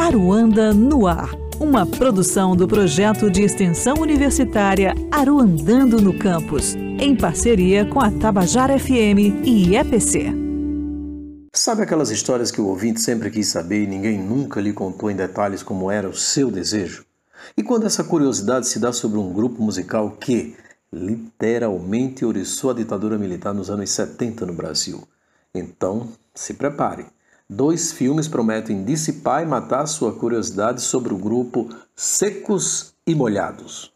Aruanda no Ar, uma produção do projeto de extensão universitária Aruandando no Campus, em parceria com a Tabajara FM e EPC. Sabe aquelas histórias que o ouvinte sempre quis saber e ninguém nunca lhe contou em detalhes como era o seu desejo? E quando essa curiosidade se dá sobre um grupo musical que, literalmente, oriçou a ditadura militar nos anos 70 no Brasil? Então, se prepare dois filmes prometem dissipar e matar sua curiosidade sobre o grupo Secos e Molhados.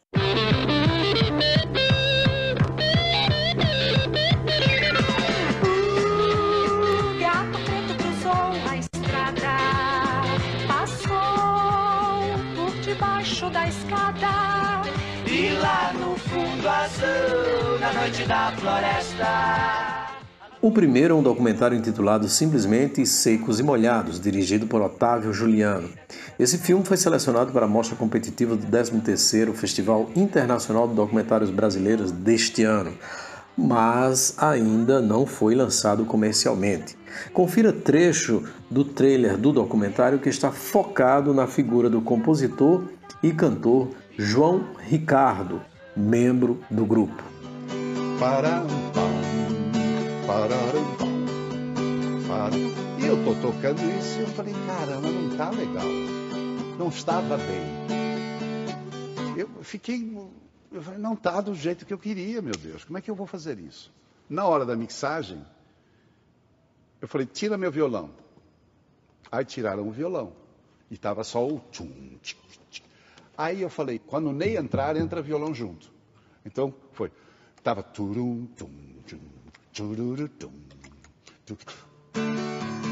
e lá no fundo azul, na noite da floresta. O primeiro é um documentário intitulado simplesmente Secos e Molhados, dirigido por Otávio Juliano. Esse filme foi selecionado para a mostra competitiva do 13º Festival Internacional de Documentários Brasileiros deste ano, mas ainda não foi lançado comercialmente. Confira trecho do trailer do documentário que está focado na figura do compositor e cantor João Ricardo, membro do grupo. Para um e eu tô tocando isso e eu falei, caramba, não tá legal. Não estava bem. Eu fiquei, eu falei, não tá do jeito que eu queria, meu Deus. Como é que eu vou fazer isso? Na hora da mixagem, eu falei, tira meu violão. Aí tiraram o violão. E tava só o tchum, tchum, tchum. Aí eu falei, quando o Ney entrar, entra violão junto. Então foi, tava turum, tum, tum,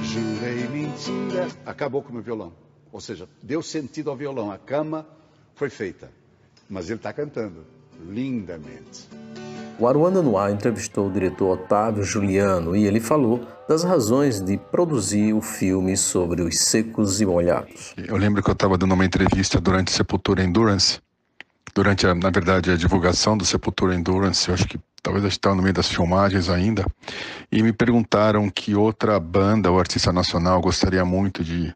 Jurei mentira. Acabou com o meu violão. Ou seja, deu sentido ao violão. A cama foi feita. Mas ele está cantando lindamente. O Aruanda Noir entrevistou o diretor Otávio Juliano e ele falou das razões de produzir o filme sobre os secos e molhados. Eu lembro que eu estava dando uma entrevista durante Sepultura Endurance, durante, a, na verdade, a divulgação do Sepultura Endurance, eu acho que talvez estava no meio das filmagens ainda, e me perguntaram que outra banda ou artista nacional gostaria muito de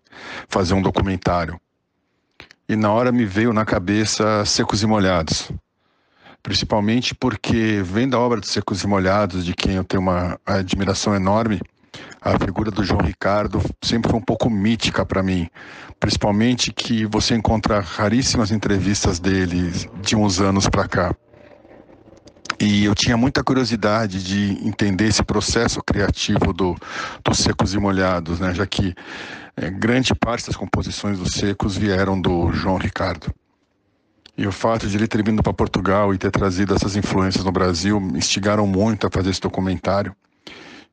fazer um documentário. E na hora me veio na cabeça Secos e Molhados. Principalmente porque, vendo a obra de Secos e Molhados, de quem eu tenho uma admiração enorme, a figura do João Ricardo sempre foi um pouco mítica para mim. Principalmente que você encontra raríssimas entrevistas dele de uns anos para cá. E eu tinha muita curiosidade de entender esse processo criativo do, dos Secos e Molhados, né? já que é, grande parte das composições dos Secos vieram do João Ricardo. E o fato de ele ter vindo para Portugal e ter trazido essas influências no Brasil me instigaram muito a fazer esse documentário.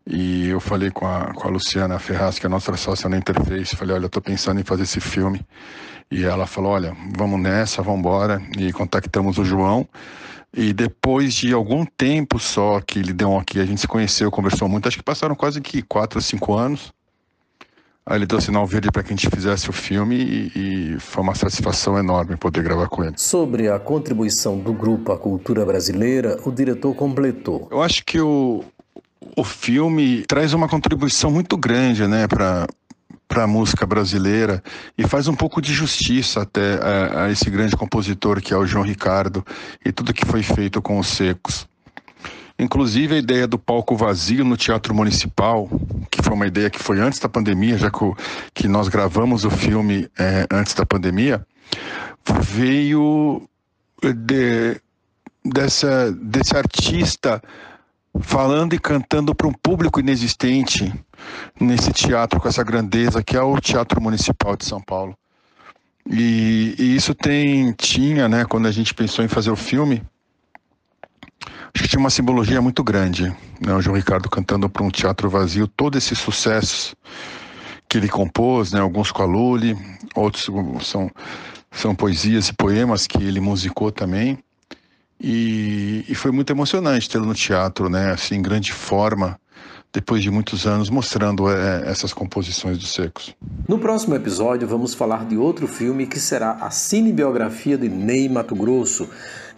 E eu falei com a, com a Luciana Ferraz, que é a nossa sócia na Interface, falei, olha, eu estou pensando em fazer esse filme. E ela falou, olha, vamos nessa, vamos embora. E contactamos o João. E depois de algum tempo só que ele deu um aqui, a gente se conheceu, conversou muito, acho que passaram quase que quatro ou cinco anos. Aí ele deu sinal verde para que a gente fizesse o filme e, e, foi uma satisfação enorme poder gravar com ele. Sobre a contribuição do grupo à cultura brasileira, o diretor completou. Eu acho que o, o filme traz uma contribuição muito grande né, para para a música brasileira e faz um pouco de justiça até a, a, esse grande compositor que é o João Ricardo e tudo que foi feito com os secos. Inclusive a ideia do palco vazio no Teatro Municipal, que foi uma ideia que foi antes da pandemia, já que, o, que nós gravamos o filme é, antes da pandemia, veio de, dessa, desse artista falando e cantando para um público inexistente nesse teatro com essa grandeza que é o Teatro Municipal de São Paulo. E, e isso tem tinha, né, quando a gente pensou em fazer o filme, acho que tinha uma simbologia muito grande, né, o João Ricardo cantando para um teatro vazio, todos esses sucessos que ele compôs, né, alguns com a Lully, outros são são poesias e poemas que ele musicou também. E, e foi muito emocionante tê-lo no teatro, né? Assim, em grande forma, depois de muitos anos, mostrando é, essas composições dos Secos. No próximo episódio, vamos falar de outro filme que será a cinebiografia de Ney Mato Grosso,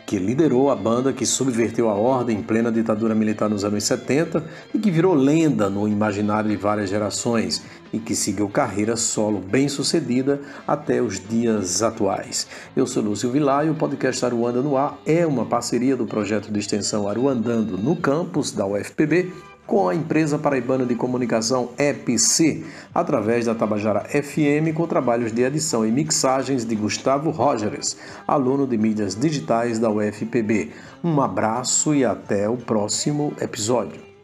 que liderou a banda que subverteu a ordem em plena ditadura militar nos anos 70 e que virou lenda no imaginário de várias gerações e que seguiu carreira solo bem sucedida até os dias atuais. Eu sou Lúcio Vilar e o podcast Aruanda no Ar é uma parceria do projeto de extensão Aruandando no campus da UFPB com a empresa paraibana de comunicação EPC, através da Tabajara FM, com trabalhos de edição e mixagens de Gustavo Rogers, aluno de mídias digitais da UFPB. Um abraço e até o próximo episódio.